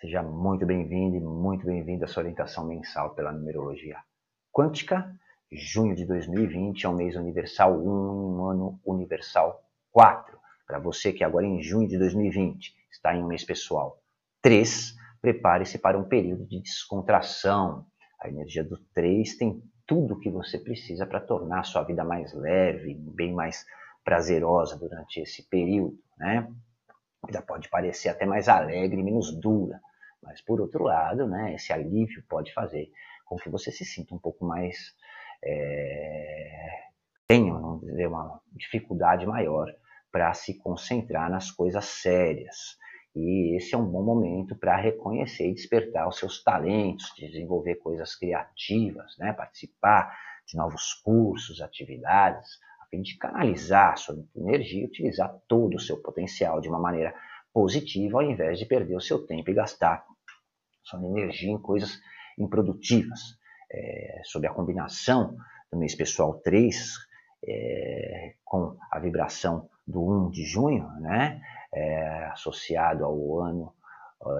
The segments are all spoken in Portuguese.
Seja muito bem-vindo e muito bem-vindo à sua orientação mensal pela numerologia quântica. Junho de 2020 é um mês universal 1 e um ano universal 4. Para você que agora em junho de 2020 está em um mês pessoal 3, prepare-se para um período de descontração. A energia do 3 tem tudo o que você precisa para tornar a sua vida mais leve, bem mais prazerosa durante esse período, né? Vida pode parecer até mais alegre, menos dura, mas por outro lado, né, esse alívio pode fazer com que você se sinta um pouco mais é, tenha uma dificuldade maior para se concentrar nas coisas sérias. E esse é um bom momento para reconhecer e despertar os seus talentos, desenvolver coisas criativas, né? participar de novos cursos, atividades, fim de canalizar sua energia e utilizar todo o seu potencial de uma maneira positiva, ao invés de perder o seu tempo e gastar sua energia em coisas improdutivas. É, sob a combinação do mês pessoal 3, é, com a vibração do 1 de junho, né, é, associado ao ano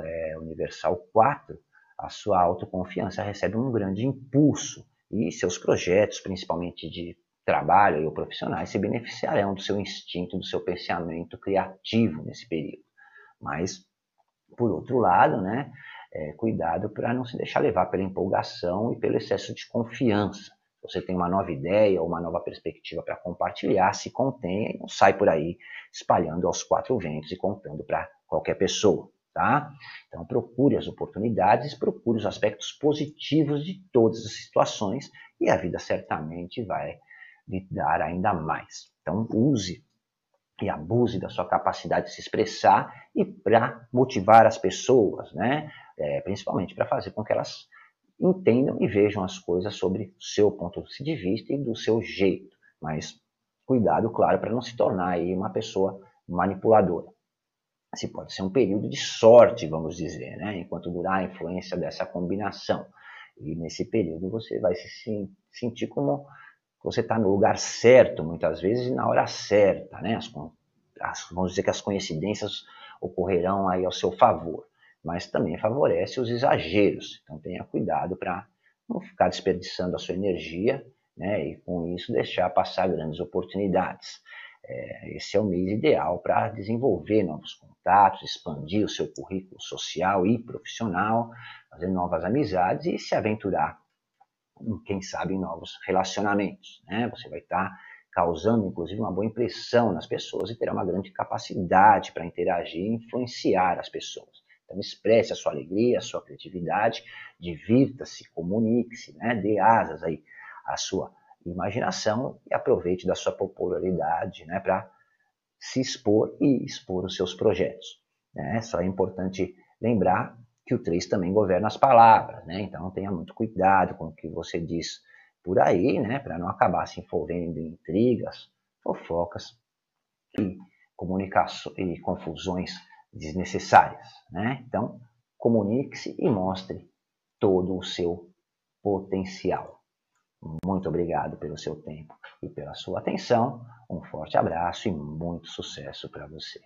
é, universal 4, a sua autoconfiança recebe um grande impulso e seus projetos, principalmente de trabalho ou profissionais, se beneficiarão do seu instinto, do seu pensamento criativo nesse período. Mas, por outro lado, né, é, cuidado para não se deixar levar pela empolgação e pelo excesso de confiança. Você tem uma nova ideia ou uma nova perspectiva para compartilhar, se contenha e não sai por aí espalhando aos quatro ventos e contando para qualquer pessoa. Tá? Então procure as oportunidades, procure os aspectos positivos de todas as situações e a vida certamente vai lhe dar ainda mais. Então use e abuse da sua capacidade de se expressar e para motivar as pessoas, né? É, principalmente para fazer com que elas entendam e vejam as coisas sobre o seu ponto de vista e do seu jeito. Mas cuidado, claro, para não se tornar aí uma pessoa manipuladora. Esse pode ser um período de sorte, vamos dizer, né? enquanto durar a influência dessa combinação. E nesse período você vai se sentir como você está no lugar certo, muitas vezes, e na hora certa. Né? As, as, vamos dizer que as coincidências ocorrerão aí ao seu favor mas também favorece os exageros. Então tenha cuidado para não ficar desperdiçando a sua energia né, e com isso deixar passar grandes oportunidades. É, esse é o mês ideal para desenvolver novos contatos, expandir o seu currículo social e profissional, fazer novas amizades e se aventurar, quem sabe, em novos relacionamentos. Né? Você vai estar tá causando, inclusive, uma boa impressão nas pessoas e terá uma grande capacidade para interagir e influenciar as pessoas. Então expresse a sua alegria, a sua criatividade, divirta-se, comunique-se, né? dê asas aí à sua imaginação e aproveite da sua popularidade né? para se expor e expor os seus projetos. Né? Só é importante lembrar que o 3 também governa as palavras, né? então tenha muito cuidado com o que você diz por aí, né? para não acabar se envolvendo em intrigas, fofocas e, comunicações e confusões desnecessárias. Né? Então, comunique-se e mostre todo o seu potencial. Muito obrigado pelo seu tempo e pela sua atenção. Um forte abraço e muito sucesso para você.